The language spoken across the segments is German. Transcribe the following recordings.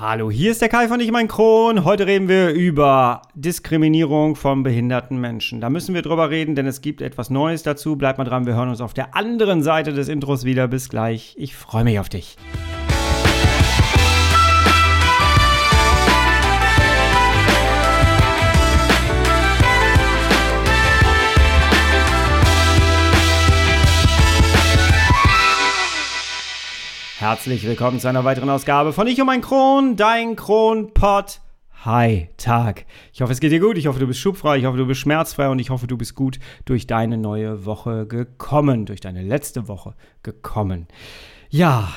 Hallo, hier ist der Kai von Ich mein Kron. Heute reden wir über Diskriminierung von behinderten Menschen. Da müssen wir drüber reden, denn es gibt etwas Neues dazu. Bleib mal dran, wir hören uns auf der anderen Seite des Intros wieder. Bis gleich. Ich freue mich auf dich. Herzlich willkommen zu einer weiteren Ausgabe von Ich um ein Kron, dein Kronpott. Hi, Tag. Ich hoffe, es geht dir gut. Ich hoffe, du bist schubfrei. Ich hoffe, du bist schmerzfrei. Und ich hoffe, du bist gut durch deine neue Woche gekommen. Durch deine letzte Woche gekommen. Ja,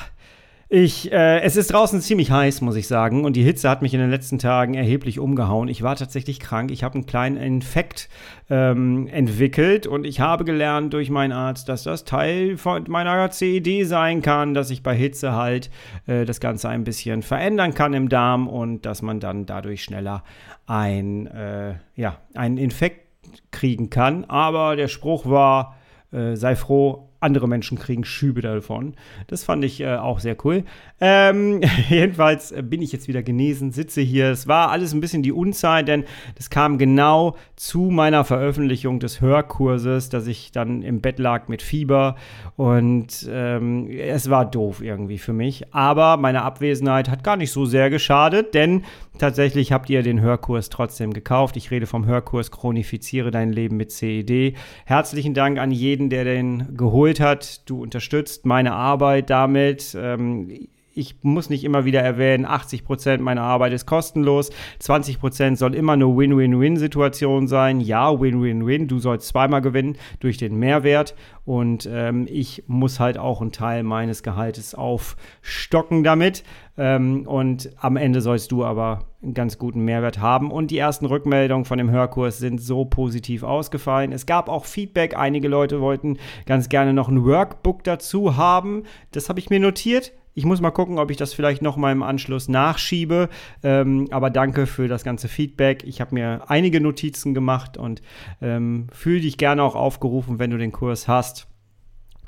ich, äh, es ist draußen ziemlich heiß, muss ich sagen. Und die Hitze hat mich in den letzten Tagen erheblich umgehauen. Ich war tatsächlich krank. Ich habe einen kleinen Infekt ähm, entwickelt und ich habe gelernt durch meinen Arzt, dass das Teil von meiner CED sein kann, dass ich bei Hitze halt äh, das Ganze ein bisschen verändern kann im Darm und dass man dann dadurch schneller ein, äh, ja, einen Infekt kriegen kann. Aber der Spruch war, äh, sei froh, andere Menschen kriegen Schübe davon. Das fand ich äh, auch sehr cool. Ähm, jedenfalls äh, bin ich jetzt wieder genesen, sitze hier. Es war alles ein bisschen die Unzeit, denn das kam genau zu meiner Veröffentlichung des Hörkurses, dass ich dann im Bett lag mit Fieber und ähm, es war doof irgendwie für mich. Aber meine Abwesenheit hat gar nicht so sehr geschadet, denn tatsächlich habt ihr den Hörkurs trotzdem gekauft. Ich rede vom Hörkurs Chronifiziere dein Leben mit CED. Herzlichen Dank an jeden, der den geholt geholt hat. Du unterstützt meine Arbeit damit. Ähm, ich muss nicht immer wieder erwähnen, 80 Prozent meiner Arbeit ist kostenlos, 20 Prozent soll immer eine Win-Win-Win-Situation sein. Ja, Win-Win-Win, du sollst zweimal gewinnen durch den Mehrwert und ähm, ich muss halt auch einen Teil meines Gehaltes aufstocken damit. Ähm, und am Ende sollst du aber einen ganz guten Mehrwert haben. Und die ersten Rückmeldungen von dem Hörkurs sind so positiv ausgefallen. Es gab auch Feedback. Einige Leute wollten ganz gerne noch ein Workbook dazu haben. Das habe ich mir notiert ich muss mal gucken, ob ich das vielleicht noch mal im Anschluss nachschiebe. Ähm, aber danke für das ganze Feedback. Ich habe mir einige Notizen gemacht und ähm, fühle dich gerne auch aufgerufen, wenn du den Kurs hast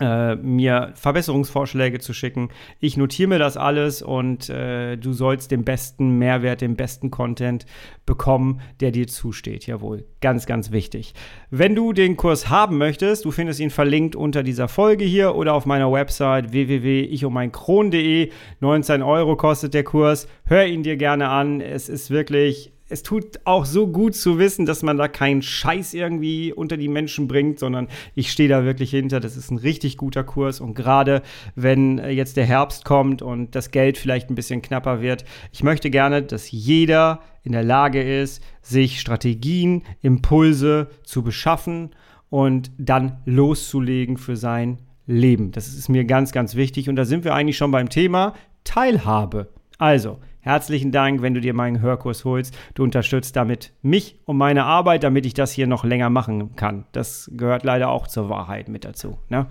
äh, mir Verbesserungsvorschläge zu schicken. Ich notiere mir das alles und äh, du sollst den besten Mehrwert, den besten Content bekommen, der dir zusteht. Jawohl, ganz, ganz wichtig. Wenn du den Kurs haben möchtest, du findest ihn verlinkt unter dieser Folge hier oder auf meiner Website www.ichummeinkron.de. 19 Euro kostet der Kurs. Hör ihn dir gerne an. Es ist wirklich es tut auch so gut zu wissen, dass man da keinen Scheiß irgendwie unter die Menschen bringt, sondern ich stehe da wirklich hinter. Das ist ein richtig guter Kurs und gerade wenn äh, jetzt der Herbst kommt und das Geld vielleicht ein bisschen knapper wird, ich möchte gerne, dass jeder in der Lage ist, sich Strategien, Impulse zu beschaffen und dann loszulegen für sein Leben. Das ist mir ganz, ganz wichtig und da sind wir eigentlich schon beim Thema Teilhabe. Also, Herzlichen Dank, wenn du dir meinen Hörkurs holst. Du unterstützt damit mich und meine Arbeit, damit ich das hier noch länger machen kann. Das gehört leider auch zur Wahrheit mit dazu. Ne?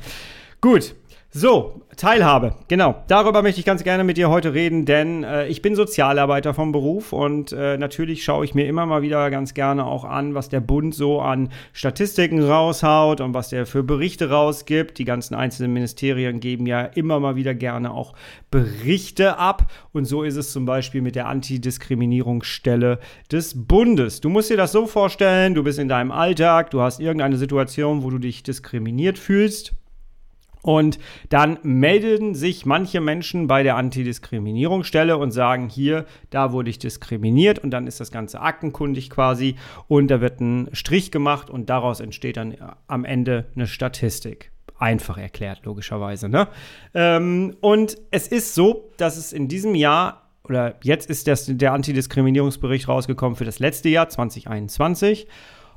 Gut, so, Teilhabe, genau. Darüber möchte ich ganz gerne mit dir heute reden, denn äh, ich bin Sozialarbeiter vom Beruf und äh, natürlich schaue ich mir immer mal wieder ganz gerne auch an, was der Bund so an Statistiken raushaut und was der für Berichte rausgibt. Die ganzen einzelnen Ministerien geben ja immer mal wieder gerne auch Berichte ab und so ist es zum Beispiel mit der Antidiskriminierungsstelle des Bundes. Du musst dir das so vorstellen, du bist in deinem Alltag, du hast irgendeine Situation, wo du dich diskriminiert fühlst und dann melden sich manche Menschen bei der Antidiskriminierungsstelle und sagen, hier, da wurde ich diskriminiert und dann ist das Ganze aktenkundig quasi und da wird ein Strich gemacht und daraus entsteht dann am Ende eine Statistik. Einfach erklärt, logischerweise. Ne? Ähm, und es ist so, dass es in diesem Jahr oder jetzt ist das, der Antidiskriminierungsbericht rausgekommen für das letzte Jahr 2021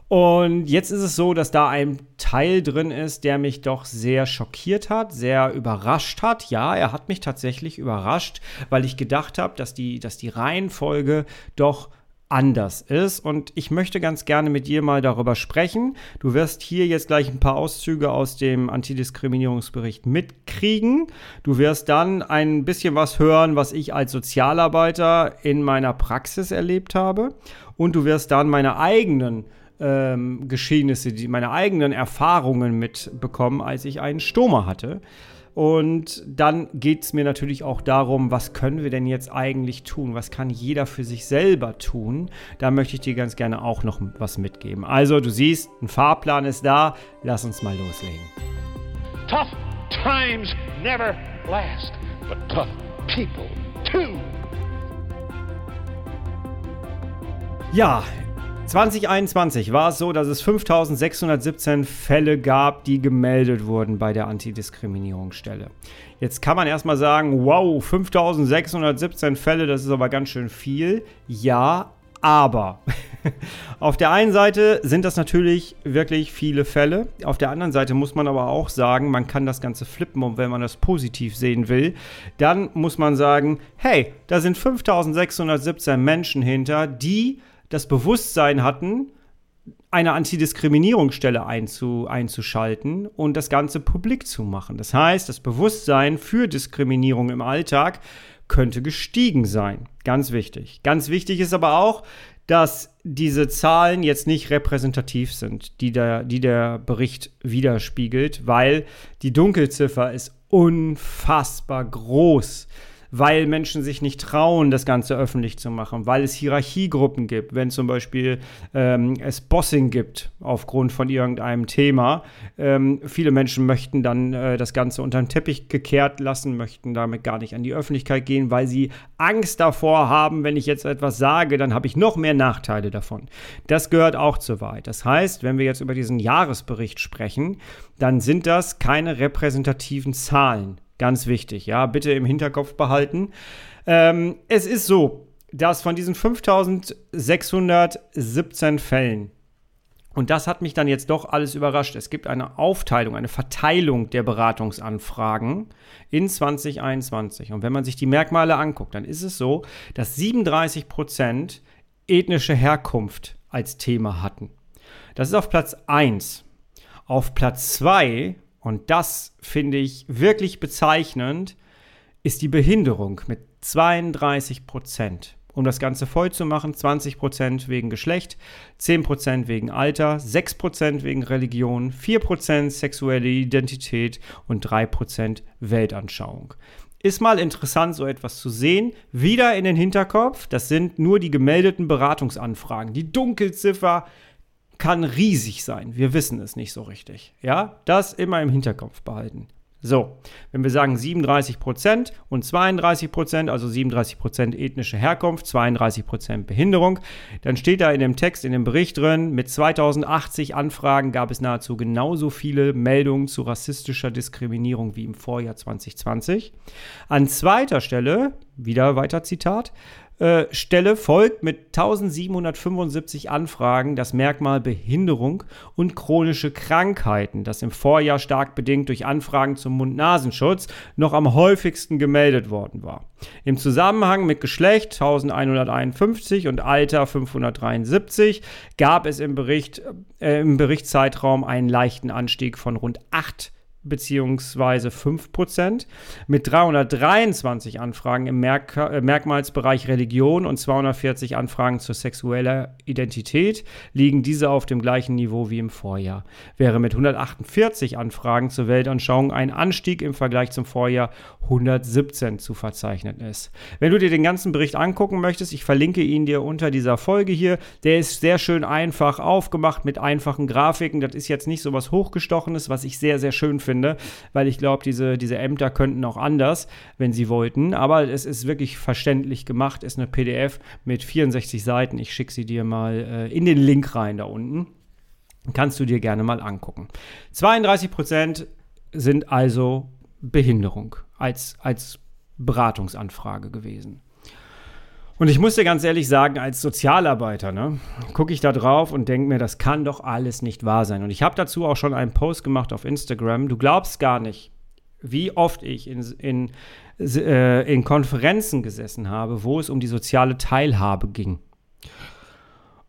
und jetzt ist es so, dass da ein Teil drin ist, der mich doch sehr schockiert hat, sehr überrascht hat. Ja, er hat mich tatsächlich überrascht, weil ich gedacht habe, dass die, dass die Reihenfolge doch anders ist. Und ich möchte ganz gerne mit dir mal darüber sprechen. Du wirst hier jetzt gleich ein paar Auszüge aus dem Antidiskriminierungsbericht mitkriegen. Du wirst dann ein bisschen was hören, was ich als Sozialarbeiter in meiner Praxis erlebt habe. Und du wirst dann meine eigenen ähm, Geschehnisse, die meine eigenen Erfahrungen mitbekommen, als ich einen Stoma hatte. Und dann geht es mir natürlich auch darum, was können wir denn jetzt eigentlich tun? Was kann jeder für sich selber tun? Da möchte ich dir ganz gerne auch noch was mitgeben. Also, du siehst, ein Fahrplan ist da. Lass uns mal loslegen. Tough times never last, but tough people too. Ja, 2021 war es so, dass es 5617 Fälle gab, die gemeldet wurden bei der Antidiskriminierungsstelle. Jetzt kann man erstmal sagen, wow, 5617 Fälle, das ist aber ganz schön viel. Ja, aber auf der einen Seite sind das natürlich wirklich viele Fälle. Auf der anderen Seite muss man aber auch sagen, man kann das Ganze flippen und wenn man das positiv sehen will, dann muss man sagen, hey, da sind 5617 Menschen hinter, die das Bewusstsein hatten, eine Antidiskriminierungsstelle einzu, einzuschalten und das Ganze publik zu machen. Das heißt, das Bewusstsein für Diskriminierung im Alltag könnte gestiegen sein. Ganz wichtig. Ganz wichtig ist aber auch, dass diese Zahlen jetzt nicht repräsentativ sind, die der, die der Bericht widerspiegelt, weil die Dunkelziffer ist unfassbar groß weil Menschen sich nicht trauen, das Ganze öffentlich zu machen, weil es Hierarchiegruppen gibt, wenn zum Beispiel ähm, es Bossing gibt aufgrund von irgendeinem Thema. Ähm, viele Menschen möchten dann äh, das Ganze unter den Teppich gekehrt lassen, möchten damit gar nicht an die Öffentlichkeit gehen, weil sie Angst davor haben, wenn ich jetzt etwas sage, dann habe ich noch mehr Nachteile davon. Das gehört auch zu weit. Das heißt, wenn wir jetzt über diesen Jahresbericht sprechen, dann sind das keine repräsentativen Zahlen. Ganz wichtig, ja, bitte im Hinterkopf behalten. Ähm, es ist so, dass von diesen 5617 Fällen, und das hat mich dann jetzt doch alles überrascht, es gibt eine Aufteilung, eine Verteilung der Beratungsanfragen in 2021. Und wenn man sich die Merkmale anguckt, dann ist es so, dass 37 Prozent ethnische Herkunft als Thema hatten. Das ist auf Platz 1. Auf Platz 2 und das finde ich wirklich bezeichnend, ist die Behinderung mit 32 Prozent. Um das Ganze voll zu machen, 20 Prozent wegen Geschlecht, 10 Prozent wegen Alter, 6 Prozent wegen Religion, 4 Prozent sexuelle Identität und 3 Prozent Weltanschauung. Ist mal interessant, so etwas zu sehen. Wieder in den Hinterkopf, das sind nur die gemeldeten Beratungsanfragen. Die Dunkelziffer kann riesig sein. Wir wissen es nicht so richtig. Ja, das immer im Hinterkopf behalten. So, wenn wir sagen 37% und 32%, also 37% ethnische Herkunft, 32% Behinderung, dann steht da in dem Text, in dem Bericht drin, mit 2080 Anfragen gab es nahezu genauso viele Meldungen zu rassistischer Diskriminierung wie im Vorjahr 2020. An zweiter Stelle, wieder weiter Zitat, Stelle folgt mit 1775 Anfragen das Merkmal Behinderung und chronische Krankheiten, das im Vorjahr stark bedingt durch Anfragen zum Mund-Nasenschutz noch am häufigsten gemeldet worden war. Im Zusammenhang mit Geschlecht 1151 und Alter 573 gab es im, Bericht, äh, im Berichtszeitraum einen leichten Anstieg von rund 8 beziehungsweise 5%. Mit 323 Anfragen im Merk äh, Merkmalsbereich Religion und 240 Anfragen zur sexueller Identität liegen diese auf dem gleichen Niveau wie im Vorjahr. Wäre mit 148 Anfragen zur Weltanschauung ein Anstieg im Vergleich zum Vorjahr 117 zu verzeichnen ist. Wenn du dir den ganzen Bericht angucken möchtest, ich verlinke ihn dir unter dieser Folge hier. Der ist sehr schön einfach aufgemacht mit einfachen Grafiken. Das ist jetzt nicht so was Hochgestochenes, was ich sehr, sehr schön finde finde, weil ich glaube, diese, diese Ämter könnten auch anders, wenn sie wollten. Aber es ist wirklich verständlich gemacht, ist eine PDF mit 64 Seiten. Ich schicke sie dir mal äh, in den Link rein da unten. Kannst du dir gerne mal angucken. 32 Prozent sind also Behinderung als, als Beratungsanfrage gewesen. Und ich muss dir ganz ehrlich sagen, als Sozialarbeiter, ne, gucke ich da drauf und denke mir, das kann doch alles nicht wahr sein. Und ich habe dazu auch schon einen Post gemacht auf Instagram. Du glaubst gar nicht, wie oft ich in, in, äh, in Konferenzen gesessen habe, wo es um die soziale Teilhabe ging.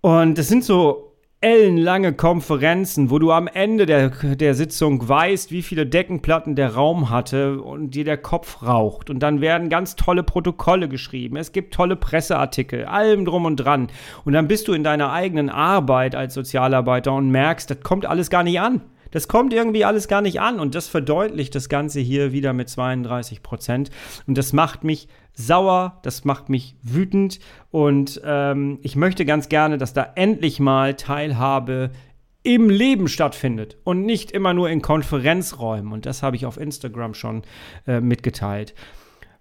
Und das sind so ellenlange Konferenzen, wo du am Ende der, der Sitzung weißt, wie viele Deckenplatten der Raum hatte und dir der Kopf raucht. Und dann werden ganz tolle Protokolle geschrieben. Es gibt tolle Presseartikel, allem drum und dran. Und dann bist du in deiner eigenen Arbeit als Sozialarbeiter und merkst, das kommt alles gar nicht an. Das kommt irgendwie alles gar nicht an und das verdeutlicht das Ganze hier wieder mit 32 Prozent. Und das macht mich sauer, das macht mich wütend und ähm, ich möchte ganz gerne, dass da endlich mal Teilhabe im Leben stattfindet und nicht immer nur in Konferenzräumen. Und das habe ich auf Instagram schon äh, mitgeteilt.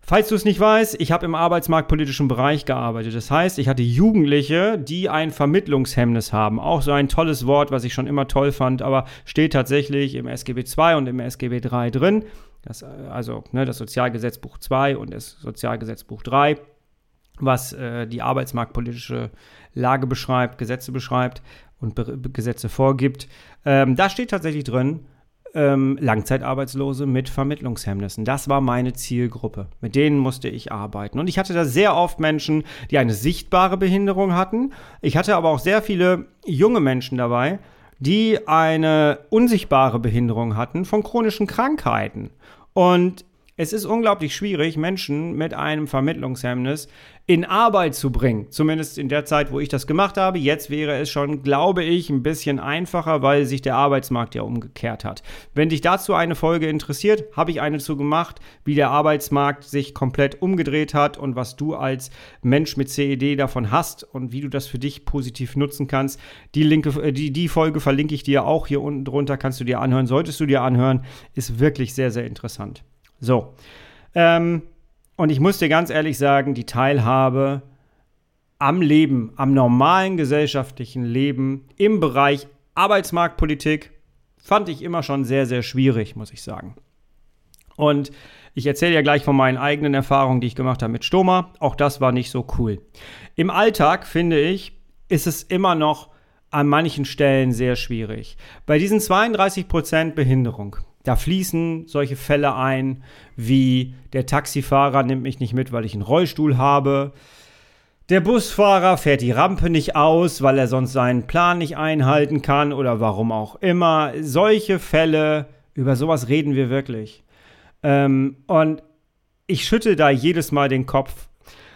Falls du es nicht weißt, ich habe im arbeitsmarktpolitischen Bereich gearbeitet. Das heißt, ich hatte Jugendliche, die ein Vermittlungshemmnis haben. Auch so ein tolles Wort, was ich schon immer toll fand, aber steht tatsächlich im SGB II und im SGB III drin. Das, also ne, das Sozialgesetzbuch II und das Sozialgesetzbuch III, was äh, die arbeitsmarktpolitische Lage beschreibt, Gesetze beschreibt und Be Gesetze vorgibt. Ähm, da steht tatsächlich drin, ähm, Langzeitarbeitslose mit Vermittlungshemmnissen. Das war meine Zielgruppe. Mit denen musste ich arbeiten. Und ich hatte da sehr oft Menschen, die eine sichtbare Behinderung hatten. Ich hatte aber auch sehr viele junge Menschen dabei, die eine unsichtbare Behinderung hatten von chronischen Krankheiten. Und es ist unglaublich schwierig, Menschen mit einem Vermittlungshemmnis in Arbeit zu bringen. Zumindest in der Zeit, wo ich das gemacht habe. Jetzt wäre es schon, glaube ich, ein bisschen einfacher, weil sich der Arbeitsmarkt ja umgekehrt hat. Wenn dich dazu eine Folge interessiert, habe ich eine zu gemacht, wie der Arbeitsmarkt sich komplett umgedreht hat und was du als Mensch mit CED davon hast und wie du das für dich positiv nutzen kannst. Die, Linke, äh, die, die Folge verlinke ich dir auch hier unten drunter, kannst du dir anhören. Solltest du dir anhören, ist wirklich sehr, sehr interessant. So. Ähm, und ich muss dir ganz ehrlich sagen, die Teilhabe am Leben, am normalen gesellschaftlichen Leben im Bereich Arbeitsmarktpolitik fand ich immer schon sehr, sehr schwierig, muss ich sagen. Und ich erzähle ja gleich von meinen eigenen Erfahrungen, die ich gemacht habe mit Stoma. Auch das war nicht so cool. Im Alltag, finde ich, ist es immer noch an manchen Stellen sehr schwierig. Bei diesen 32% Behinderung, da fließen solche Fälle ein, wie der Taxifahrer nimmt mich nicht mit, weil ich einen Rollstuhl habe. Der Busfahrer fährt die Rampe nicht aus, weil er sonst seinen Plan nicht einhalten kann oder warum auch immer. Solche Fälle, über sowas reden wir wirklich. Ähm, und ich schüttel da jedes Mal den Kopf.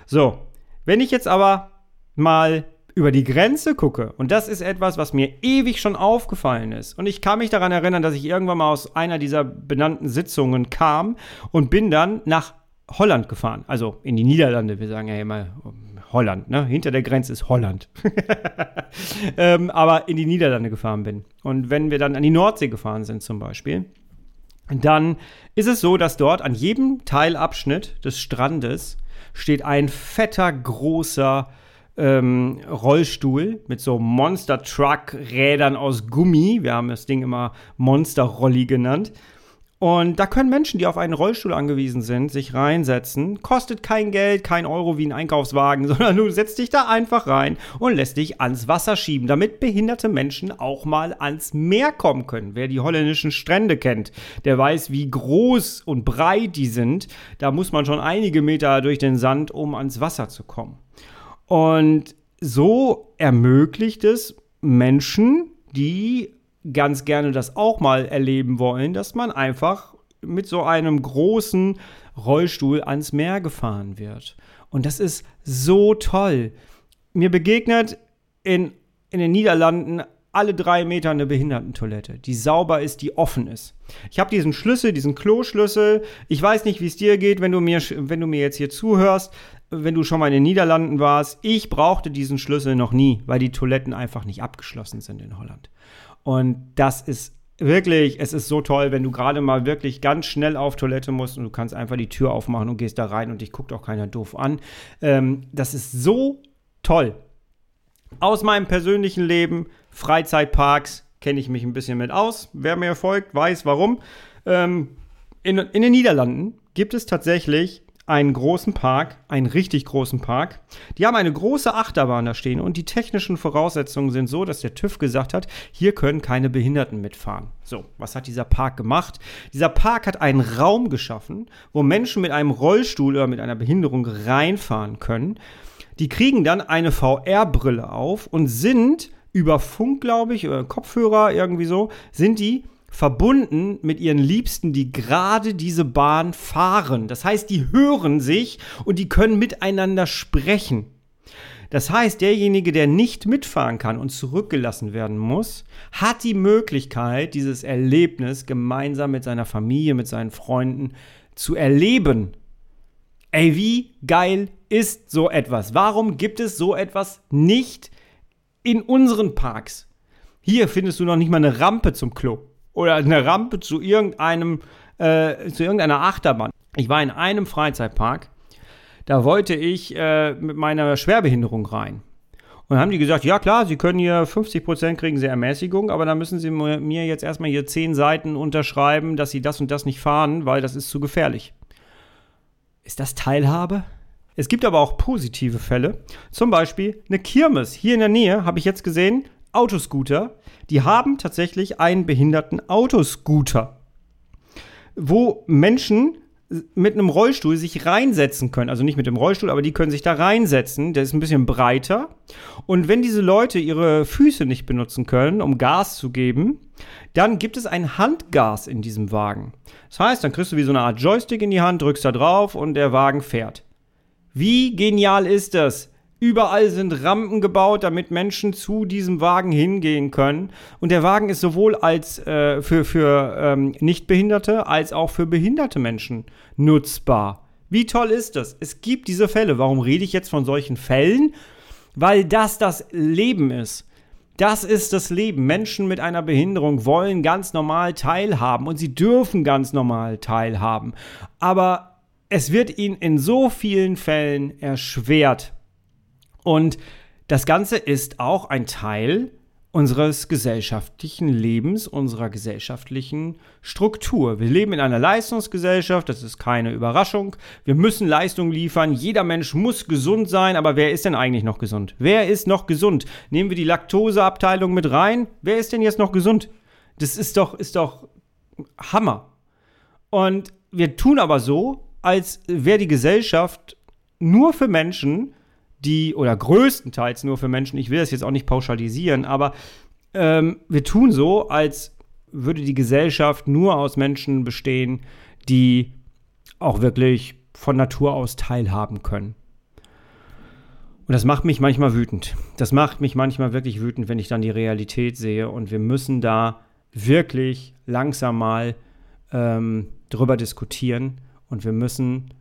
So, wenn ich jetzt aber mal über die Grenze gucke, und das ist etwas, was mir ewig schon aufgefallen ist, und ich kann mich daran erinnern, dass ich irgendwann mal aus einer dieser benannten Sitzungen kam und bin dann nach Holland gefahren, also in die Niederlande. Wir sagen ja immer Holland, ne? Hinter der Grenze ist Holland. ähm, aber in die Niederlande gefahren bin. Und wenn wir dann an die Nordsee gefahren sind zum Beispiel, dann ist es so, dass dort an jedem Teilabschnitt des Strandes steht ein fetter, großer ähm, Rollstuhl mit so Monster Truck Rädern aus Gummi. Wir haben das Ding immer Monster Rolli genannt. Und da können Menschen, die auf einen Rollstuhl angewiesen sind, sich reinsetzen. Kostet kein Geld, kein Euro wie ein Einkaufswagen, sondern du setzt dich da einfach rein und lässt dich ans Wasser schieben, damit behinderte Menschen auch mal ans Meer kommen können. Wer die holländischen Strände kennt, der weiß, wie groß und breit die sind. Da muss man schon einige Meter durch den Sand, um ans Wasser zu kommen. Und so ermöglicht es Menschen, die ganz gerne das auch mal erleben wollen, dass man einfach mit so einem großen Rollstuhl ans Meer gefahren wird. Und das ist so toll. Mir begegnet in, in den Niederlanden alle drei Meter eine Behindertentoilette, die sauber ist, die offen ist. Ich habe diesen Schlüssel, diesen Kloschlüssel. Ich weiß nicht, wie es dir geht, wenn du, mir, wenn du mir jetzt hier zuhörst, wenn du schon mal in den Niederlanden warst. Ich brauchte diesen Schlüssel noch nie, weil die Toiletten einfach nicht abgeschlossen sind in Holland. Und das ist wirklich, es ist so toll, wenn du gerade mal wirklich ganz schnell auf Toilette musst und du kannst einfach die Tür aufmachen und gehst da rein und dich guckt auch keiner doof an. Ähm, das ist so toll. Aus meinem persönlichen Leben, Freizeitparks, kenne ich mich ein bisschen mit aus. Wer mir folgt, weiß warum. Ähm, in, in den Niederlanden gibt es tatsächlich einen großen Park, einen richtig großen Park. Die haben eine große Achterbahn da stehen und die technischen Voraussetzungen sind so, dass der TÜV gesagt hat, hier können keine Behinderten mitfahren. So, was hat dieser Park gemacht? Dieser Park hat einen Raum geschaffen, wo Menschen mit einem Rollstuhl oder mit einer Behinderung reinfahren können. Die kriegen dann eine VR-Brille auf und sind über Funk, glaube ich, oder Kopfhörer irgendwie so, sind die verbunden mit ihren Liebsten, die gerade diese Bahn fahren. Das heißt, die hören sich und die können miteinander sprechen. Das heißt, derjenige, der nicht mitfahren kann und zurückgelassen werden muss, hat die Möglichkeit, dieses Erlebnis gemeinsam mit seiner Familie, mit seinen Freunden zu erleben. Ey, wie geil ist so etwas? Warum gibt es so etwas nicht in unseren Parks? Hier findest du noch nicht mal eine Rampe zum Klo oder eine Rampe zu irgendeinem äh, zu irgendeiner Achterbahn. Ich war in einem Freizeitpark, da wollte ich äh, mit meiner Schwerbehinderung rein. Und dann haben die gesagt, ja klar, Sie können hier 50% kriegen Sie Ermäßigung, aber dann müssen Sie mir jetzt erstmal hier 10 Seiten unterschreiben, dass Sie das und das nicht fahren, weil das ist zu gefährlich. Ist das Teilhabe? Es gibt aber auch positive Fälle. Zum Beispiel eine Kirmes. Hier in der Nähe habe ich jetzt gesehen, Autoscooter. Die haben tatsächlich einen behinderten Autoscooter, wo Menschen mit einem Rollstuhl sich reinsetzen können. Also nicht mit dem Rollstuhl, aber die können sich da reinsetzen. Der ist ein bisschen breiter. Und wenn diese Leute ihre Füße nicht benutzen können, um Gas zu geben, dann gibt es ein Handgas in diesem Wagen. Das heißt, dann kriegst du wie so eine Art Joystick in die Hand, drückst da drauf und der Wagen fährt. Wie genial ist das? Überall sind Rampen gebaut, damit Menschen zu diesem Wagen hingehen können. Und der Wagen ist sowohl als äh, für, für ähm, Nichtbehinderte als auch für behinderte Menschen nutzbar. Wie toll ist das? Es gibt diese Fälle. Warum rede ich jetzt von solchen Fällen? Weil das das Leben ist. Das ist das Leben. Menschen mit einer Behinderung wollen ganz normal teilhaben und sie dürfen ganz normal teilhaben. Aber es wird ihnen in so vielen Fällen erschwert. Und das Ganze ist auch ein Teil unseres gesellschaftlichen Lebens, unserer gesellschaftlichen Struktur. Wir leben in einer Leistungsgesellschaft, das ist keine Überraschung. Wir müssen Leistung liefern, jeder Mensch muss gesund sein, aber wer ist denn eigentlich noch gesund? Wer ist noch gesund? Nehmen wir die Laktoseabteilung mit rein, wer ist denn jetzt noch gesund? Das ist doch, ist doch Hammer. Und wir tun aber so, als wäre die Gesellschaft nur für Menschen, die, oder größtenteils nur für Menschen, ich will das jetzt auch nicht pauschalisieren, aber ähm, wir tun so, als würde die Gesellschaft nur aus Menschen bestehen, die auch wirklich von Natur aus teilhaben können. Und das macht mich manchmal wütend. Das macht mich manchmal wirklich wütend, wenn ich dann die Realität sehe. Und wir müssen da wirklich langsam mal ähm, drüber diskutieren. Und wir müssen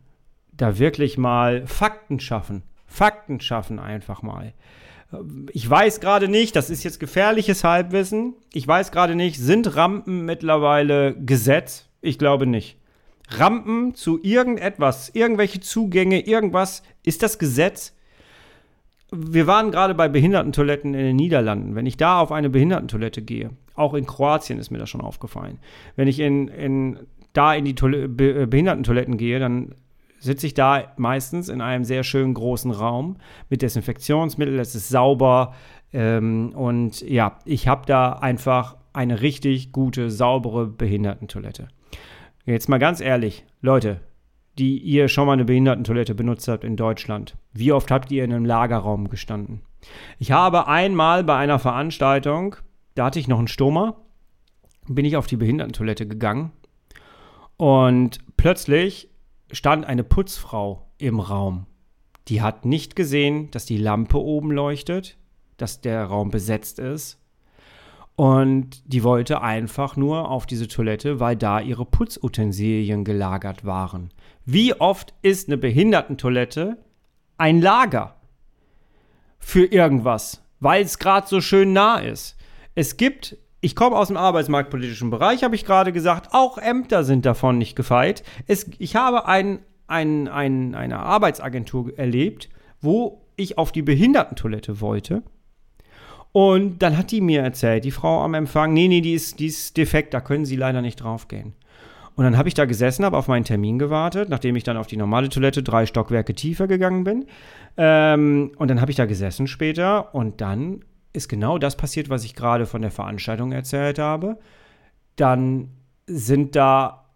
da wirklich mal Fakten schaffen. Fakten schaffen einfach mal. Ich weiß gerade nicht, das ist jetzt gefährliches Halbwissen. Ich weiß gerade nicht, sind Rampen mittlerweile Gesetz? Ich glaube nicht. Rampen zu irgendetwas, irgendwelche Zugänge, irgendwas, ist das Gesetz? Wir waren gerade bei Behindertentoiletten in den Niederlanden. Wenn ich da auf eine Behindertentoilette gehe, auch in Kroatien ist mir das schon aufgefallen. Wenn ich in, in da in die Toil Behindertentoiletten gehe, dann sitze ich da meistens in einem sehr schönen großen Raum mit Desinfektionsmittel, es ist sauber ähm, und ja, ich habe da einfach eine richtig gute, saubere Behindertentoilette. Jetzt mal ganz ehrlich, Leute, die ihr schon mal eine Behindertentoilette benutzt habt in Deutschland, wie oft habt ihr in einem Lagerraum gestanden? Ich habe einmal bei einer Veranstaltung, da hatte ich noch einen Stoma, bin ich auf die Behindertentoilette gegangen und plötzlich stand eine Putzfrau im Raum. Die hat nicht gesehen, dass die Lampe oben leuchtet, dass der Raum besetzt ist. Und die wollte einfach nur auf diese Toilette, weil da ihre Putzutensilien gelagert waren. Wie oft ist eine Behindertentoilette ein Lager für irgendwas, weil es gerade so schön nah ist? Es gibt ich komme aus dem arbeitsmarktpolitischen Bereich, habe ich gerade gesagt. Auch Ämter sind davon nicht gefeit. Es, ich habe ein, ein, ein, eine Arbeitsagentur erlebt, wo ich auf die Behindertentoilette wollte. Und dann hat die mir erzählt, die Frau am Empfang, nee, nee, die ist, die ist defekt, da können Sie leider nicht draufgehen. Und dann habe ich da gesessen, habe auf meinen Termin gewartet, nachdem ich dann auf die normale Toilette drei Stockwerke tiefer gegangen bin. Ähm, und dann habe ich da gesessen später und dann ist genau das passiert, was ich gerade von der Veranstaltung erzählt habe. Dann sind da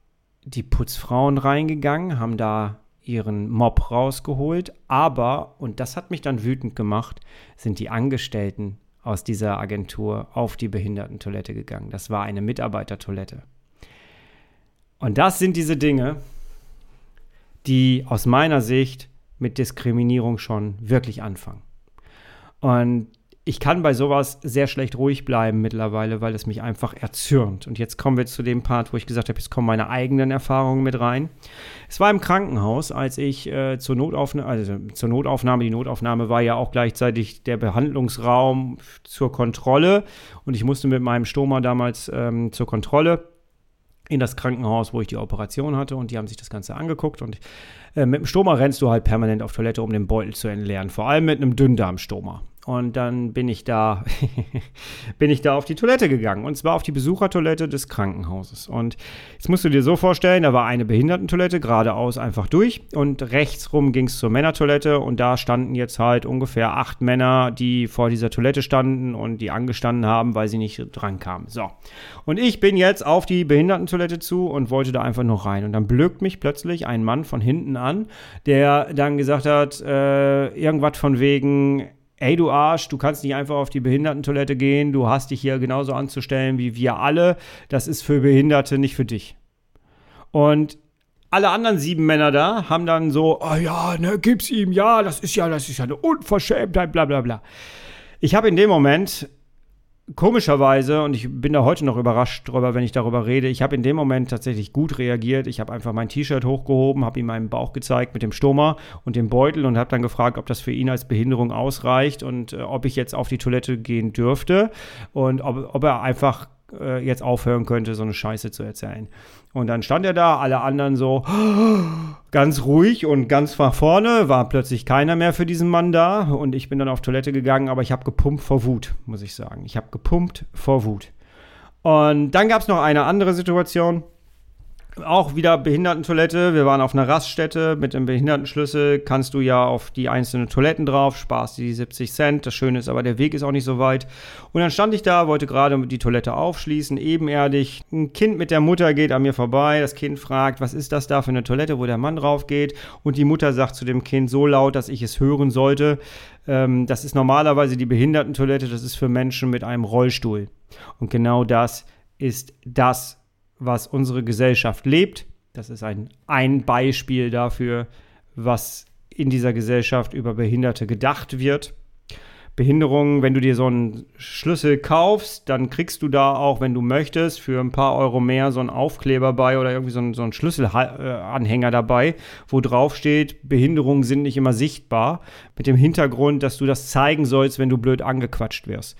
die Putzfrauen reingegangen, haben da ihren Mob rausgeholt, aber, und das hat mich dann wütend gemacht, sind die Angestellten aus dieser Agentur auf die Behindertentoilette gegangen. Das war eine Mitarbeitertoilette. Und das sind diese Dinge, die aus meiner Sicht mit Diskriminierung schon wirklich anfangen. Und ich kann bei sowas sehr schlecht ruhig bleiben mittlerweile, weil es mich einfach erzürnt. Und jetzt kommen wir zu dem Part, wo ich gesagt habe, jetzt kommen meine eigenen Erfahrungen mit rein. Es war im Krankenhaus, als ich äh, zur, Notaufnahme, also zur Notaufnahme, die Notaufnahme war ja auch gleichzeitig der Behandlungsraum zur Kontrolle. Und ich musste mit meinem Stoma damals ähm, zur Kontrolle in das Krankenhaus, wo ich die Operation hatte und die haben sich das Ganze angeguckt und äh, mit dem Stoma rennst du halt permanent auf Toilette, um den Beutel zu entleeren, vor allem mit einem Dünndarmstoma. Und dann bin ich da, bin ich da auf die Toilette gegangen. Und zwar auf die Besuchertoilette des Krankenhauses. Und jetzt musst du dir so vorstellen, da war eine Behindertentoilette geradeaus einfach durch. Und rechts rum ging es zur Männertoilette. Und da standen jetzt halt ungefähr acht Männer, die vor dieser Toilette standen und die angestanden haben, weil sie nicht dran kamen. So. Und ich bin jetzt auf die Behindertentoilette zu und wollte da einfach noch rein. Und dann blökt mich plötzlich ein Mann von hinten an, der dann gesagt hat, äh, irgendwas von wegen, ey du Arsch, du kannst nicht einfach auf die Behindertentoilette gehen, du hast dich hier genauso anzustellen wie wir alle, das ist für Behinderte nicht für dich. Und alle anderen sieben Männer da haben dann so, oh ja, ne, gib's ihm, ja, das ist ja, das ist ja eine Unverschämtheit, bla bla bla. Ich habe in dem Moment komischerweise, und ich bin da heute noch überrascht drüber, wenn ich darüber rede, ich habe in dem Moment tatsächlich gut reagiert. Ich habe einfach mein T-Shirt hochgehoben, habe ihm meinen Bauch gezeigt mit dem Stoma und dem Beutel und habe dann gefragt, ob das für ihn als Behinderung ausreicht und äh, ob ich jetzt auf die Toilette gehen dürfte und ob, ob er einfach äh, jetzt aufhören könnte, so eine Scheiße zu erzählen. Und dann stand er da, alle anderen so ganz ruhig und ganz nach vorne, war plötzlich keiner mehr für diesen Mann da und ich bin dann auf Toilette gegangen, aber ich habe gepumpt vor Wut, muss ich sagen. Ich habe gepumpt vor Wut. Und dann gab es noch eine andere Situation auch wieder Behindertentoilette. Wir waren auf einer Raststätte mit dem Behindertenschlüssel. Kannst du ja auf die einzelnen Toiletten drauf, sparst die 70 Cent. Das Schöne ist aber, der Weg ist auch nicht so weit. Und dann stand ich da, wollte gerade die Toilette aufschließen, ebenerdig. Ein Kind mit der Mutter geht an mir vorbei. Das Kind fragt, was ist das da für eine Toilette, wo der Mann drauf geht? Und die Mutter sagt zu dem Kind so laut, dass ich es hören sollte. Ähm, das ist normalerweise die Behindertentoilette. Das ist für Menschen mit einem Rollstuhl. Und genau das ist das, was unsere Gesellschaft lebt. Das ist ein, ein Beispiel dafür, was in dieser Gesellschaft über Behinderte gedacht wird. Behinderungen, wenn du dir so einen Schlüssel kaufst, dann kriegst du da auch, wenn du möchtest, für ein paar Euro mehr so einen Aufkleber bei oder irgendwie so einen, so einen Schlüsselanhänger dabei, wo drauf steht, Behinderungen sind nicht immer sichtbar, mit dem Hintergrund, dass du das zeigen sollst, wenn du blöd angequatscht wirst.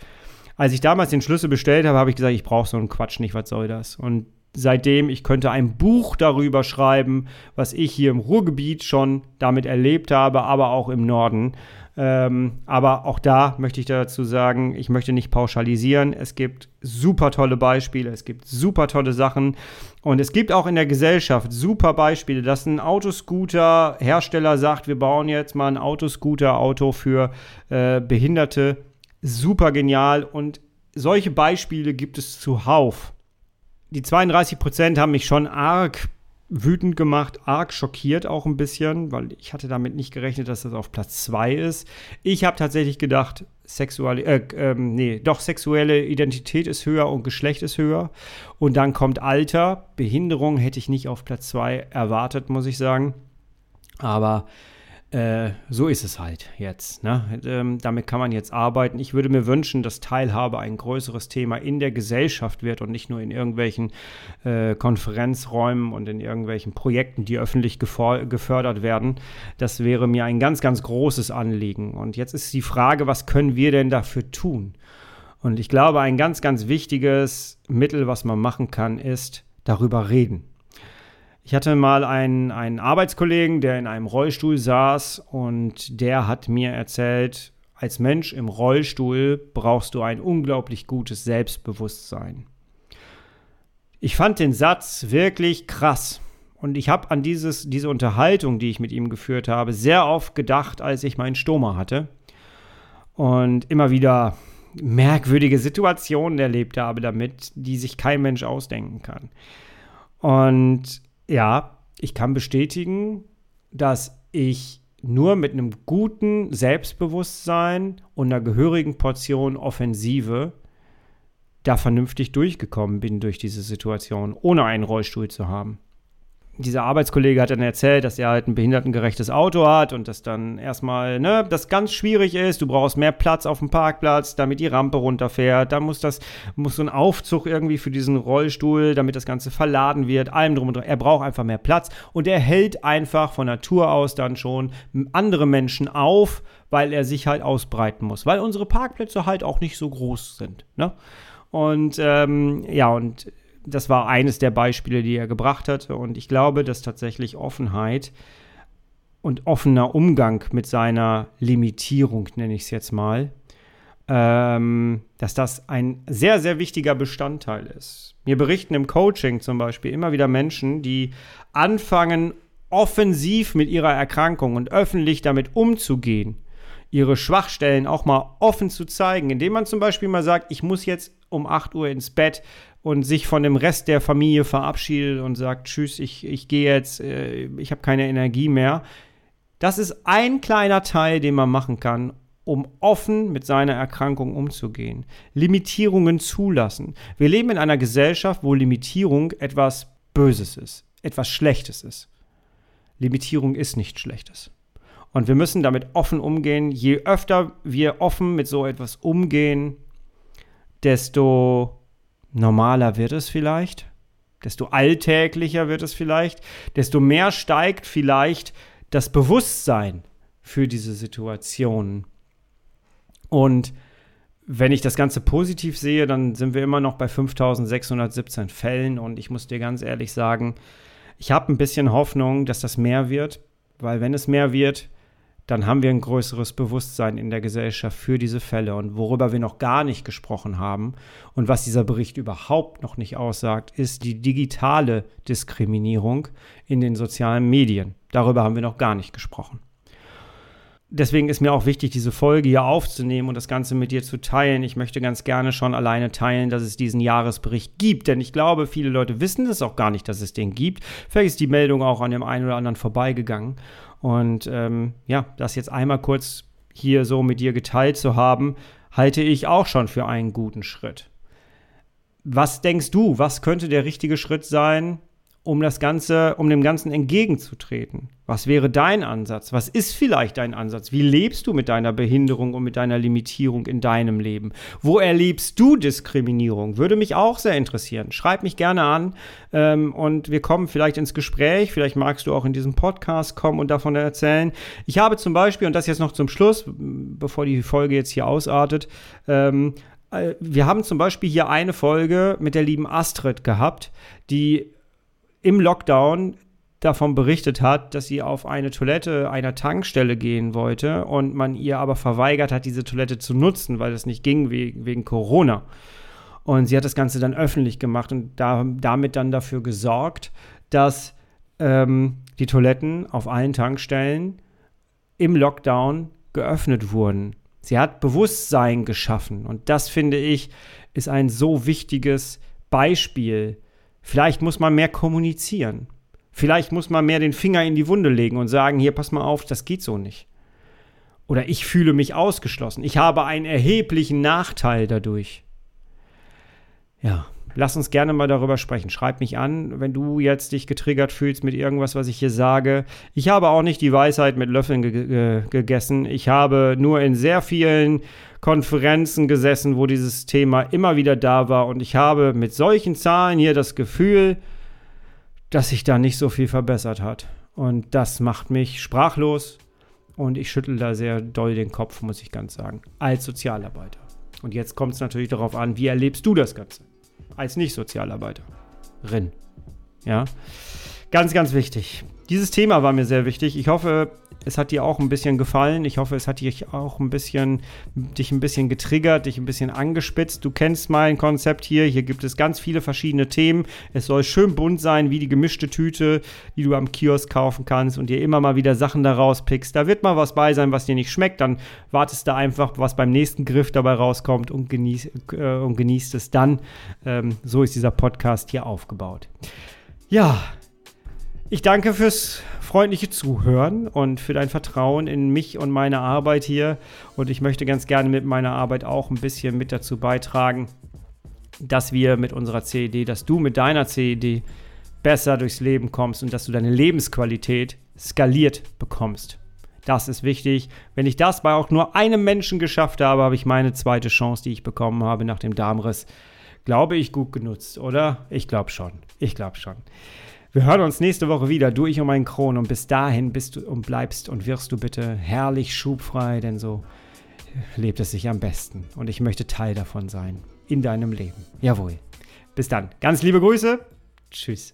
Als ich damals den Schlüssel bestellt habe, habe ich gesagt, ich brauche so einen Quatsch nicht, was soll das? Und seitdem, ich könnte ein Buch darüber schreiben, was ich hier im Ruhrgebiet schon damit erlebt habe, aber auch im Norden. Ähm, aber auch da möchte ich dazu sagen, ich möchte nicht pauschalisieren. Es gibt super tolle Beispiele, es gibt super tolle Sachen und es gibt auch in der Gesellschaft super Beispiele, dass ein Autoscooter-Hersteller sagt, wir bauen jetzt mal ein Autoscooter-Auto für äh, Behinderte. Super genial und solche Beispiele gibt es zuhauf die 32 Prozent haben mich schon arg wütend gemacht, arg schockiert auch ein bisschen, weil ich hatte damit nicht gerechnet, dass das auf Platz 2 ist. Ich habe tatsächlich gedacht, sexuelle, äh, ähm, nee, doch sexuelle Identität ist höher und Geschlecht ist höher. Und dann kommt Alter. Behinderung hätte ich nicht auf Platz 2 erwartet, muss ich sagen. Aber äh, so ist es halt jetzt. Ne? Ähm, damit kann man jetzt arbeiten. Ich würde mir wünschen, dass Teilhabe ein größeres Thema in der Gesellschaft wird und nicht nur in irgendwelchen äh, Konferenzräumen und in irgendwelchen Projekten, die öffentlich gefördert werden. Das wäre mir ein ganz, ganz großes Anliegen. Und jetzt ist die Frage, was können wir denn dafür tun? Und ich glaube, ein ganz, ganz wichtiges Mittel, was man machen kann, ist darüber reden. Ich hatte mal einen, einen Arbeitskollegen, der in einem Rollstuhl saß und der hat mir erzählt, als Mensch im Rollstuhl brauchst du ein unglaublich gutes Selbstbewusstsein. Ich fand den Satz wirklich krass. Und ich habe an dieses, diese Unterhaltung, die ich mit ihm geführt habe, sehr oft gedacht, als ich meinen Stoma hatte. Und immer wieder merkwürdige Situationen erlebt habe damit, die sich kein Mensch ausdenken kann. Und ja, ich kann bestätigen, dass ich nur mit einem guten Selbstbewusstsein und einer gehörigen Portion Offensive da vernünftig durchgekommen bin durch diese Situation, ohne einen Rollstuhl zu haben. Dieser Arbeitskollege hat dann erzählt, dass er halt ein behindertengerechtes Auto hat und dass dann erstmal, ne, das ganz schwierig ist. Du brauchst mehr Platz auf dem Parkplatz, damit die Rampe runterfährt. Da muss das, muss so ein Aufzug irgendwie für diesen Rollstuhl, damit das Ganze verladen wird, allem drum und dran. Er braucht einfach mehr Platz und er hält einfach von Natur aus dann schon andere Menschen auf, weil er sich halt ausbreiten muss, weil unsere Parkplätze halt auch nicht so groß sind, ne? Und ähm, ja, und das war eines der Beispiele, die er gebracht hatte. Und ich glaube, dass tatsächlich Offenheit und offener Umgang mit seiner Limitierung, nenne ich es jetzt mal, ähm, dass das ein sehr, sehr wichtiger Bestandteil ist. Mir berichten im Coaching zum Beispiel immer wieder Menschen, die anfangen, offensiv mit ihrer Erkrankung und öffentlich damit umzugehen, ihre Schwachstellen auch mal offen zu zeigen, indem man zum Beispiel mal sagt, ich muss jetzt um 8 Uhr ins Bett und sich von dem Rest der Familie verabschiedet und sagt, tschüss, ich, ich gehe jetzt, äh, ich habe keine Energie mehr. Das ist ein kleiner Teil, den man machen kann, um offen mit seiner Erkrankung umzugehen. Limitierungen zulassen. Wir leben in einer Gesellschaft, wo Limitierung etwas Böses ist, etwas Schlechtes ist. Limitierung ist nichts Schlechtes. Und wir müssen damit offen umgehen. Je öfter wir offen mit so etwas umgehen, desto normaler wird es vielleicht, desto alltäglicher wird es vielleicht, desto mehr steigt vielleicht das Bewusstsein für diese Situationen. Und wenn ich das Ganze positiv sehe, dann sind wir immer noch bei 5617 Fällen und ich muss dir ganz ehrlich sagen, ich habe ein bisschen Hoffnung, dass das mehr wird, weil wenn es mehr wird, dann haben wir ein größeres Bewusstsein in der Gesellschaft für diese Fälle. Und worüber wir noch gar nicht gesprochen haben und was dieser Bericht überhaupt noch nicht aussagt, ist die digitale Diskriminierung in den sozialen Medien. Darüber haben wir noch gar nicht gesprochen. Deswegen ist mir auch wichtig, diese Folge hier aufzunehmen und das Ganze mit dir zu teilen. Ich möchte ganz gerne schon alleine teilen, dass es diesen Jahresbericht gibt, denn ich glaube, viele Leute wissen es auch gar nicht, dass es den gibt. Vielleicht ist die Meldung auch an dem einen oder anderen vorbeigegangen. Und ähm, ja, das jetzt einmal kurz hier so mit dir geteilt zu haben, halte ich auch schon für einen guten Schritt. Was denkst du, was könnte der richtige Schritt sein, um das Ganze, um dem Ganzen entgegenzutreten? Was wäre dein Ansatz? Was ist vielleicht dein Ansatz? Wie lebst du mit deiner Behinderung und mit deiner Limitierung in deinem Leben? Wo erlebst du Diskriminierung? Würde mich auch sehr interessieren. Schreib mich gerne an ähm, und wir kommen vielleicht ins Gespräch. Vielleicht magst du auch in diesem Podcast kommen und davon erzählen. Ich habe zum Beispiel, und das jetzt noch zum Schluss, bevor die Folge jetzt hier ausartet, ähm, äh, wir haben zum Beispiel hier eine Folge mit der lieben Astrid gehabt, die im Lockdown davon berichtet hat, dass sie auf eine Toilette einer Tankstelle gehen wollte und man ihr aber verweigert hat, diese Toilette zu nutzen, weil es nicht ging wegen, wegen Corona. Und sie hat das Ganze dann öffentlich gemacht und da, damit dann dafür gesorgt, dass ähm, die Toiletten auf allen Tankstellen im Lockdown geöffnet wurden. Sie hat Bewusstsein geschaffen und das finde ich ist ein so wichtiges Beispiel. Vielleicht muss man mehr kommunizieren. Vielleicht muss man mehr den Finger in die Wunde legen und sagen, hier, pass mal auf, das geht so nicht. Oder ich fühle mich ausgeschlossen. Ich habe einen erheblichen Nachteil dadurch. Ja, lass uns gerne mal darüber sprechen. Schreib mich an, wenn du jetzt dich getriggert fühlst mit irgendwas, was ich hier sage. Ich habe auch nicht die Weisheit mit Löffeln ge ge gegessen. Ich habe nur in sehr vielen Konferenzen gesessen, wo dieses Thema immer wieder da war. Und ich habe mit solchen Zahlen hier das Gefühl, dass sich da nicht so viel verbessert hat. Und das macht mich sprachlos und ich schüttel da sehr doll den Kopf, muss ich ganz sagen, als Sozialarbeiter. Und jetzt kommt es natürlich darauf an, wie erlebst du das Ganze als Nicht-Sozialarbeiterin? Ja, ganz, ganz wichtig. Dieses Thema war mir sehr wichtig. Ich hoffe, es hat dir auch ein bisschen gefallen. Ich hoffe, es hat dich auch ein bisschen, dich ein bisschen getriggert, dich ein bisschen angespitzt. Du kennst mein Konzept hier. Hier gibt es ganz viele verschiedene Themen. Es soll schön bunt sein, wie die gemischte Tüte, die du am Kiosk kaufen kannst und dir immer mal wieder Sachen daraus pickst. Da wird mal was bei sein, was dir nicht schmeckt. Dann wartest du einfach, was beim nächsten Griff dabei rauskommt und, genieß, äh, und genießt es dann. Ähm, so ist dieser Podcast hier aufgebaut. Ja, ich danke fürs freundliche Zuhören und für dein Vertrauen in mich und meine Arbeit hier. Und ich möchte ganz gerne mit meiner Arbeit auch ein bisschen mit dazu beitragen, dass wir mit unserer CED, dass du mit deiner CED besser durchs Leben kommst und dass du deine Lebensqualität skaliert bekommst. Das ist wichtig. Wenn ich das bei auch nur einem Menschen geschafft habe, habe ich meine zweite Chance, die ich bekommen habe nach dem Darmriss, glaube ich, gut genutzt, oder? Ich glaube schon. Ich glaube schon. Wir hören uns nächste Woche wieder, du, ich und mein Kron. Und bis dahin bist du und bleibst und wirst du bitte herrlich schubfrei, denn so lebt es sich am besten. Und ich möchte Teil davon sein. In deinem Leben. Jawohl. Bis dann. Ganz liebe Grüße. Tschüss.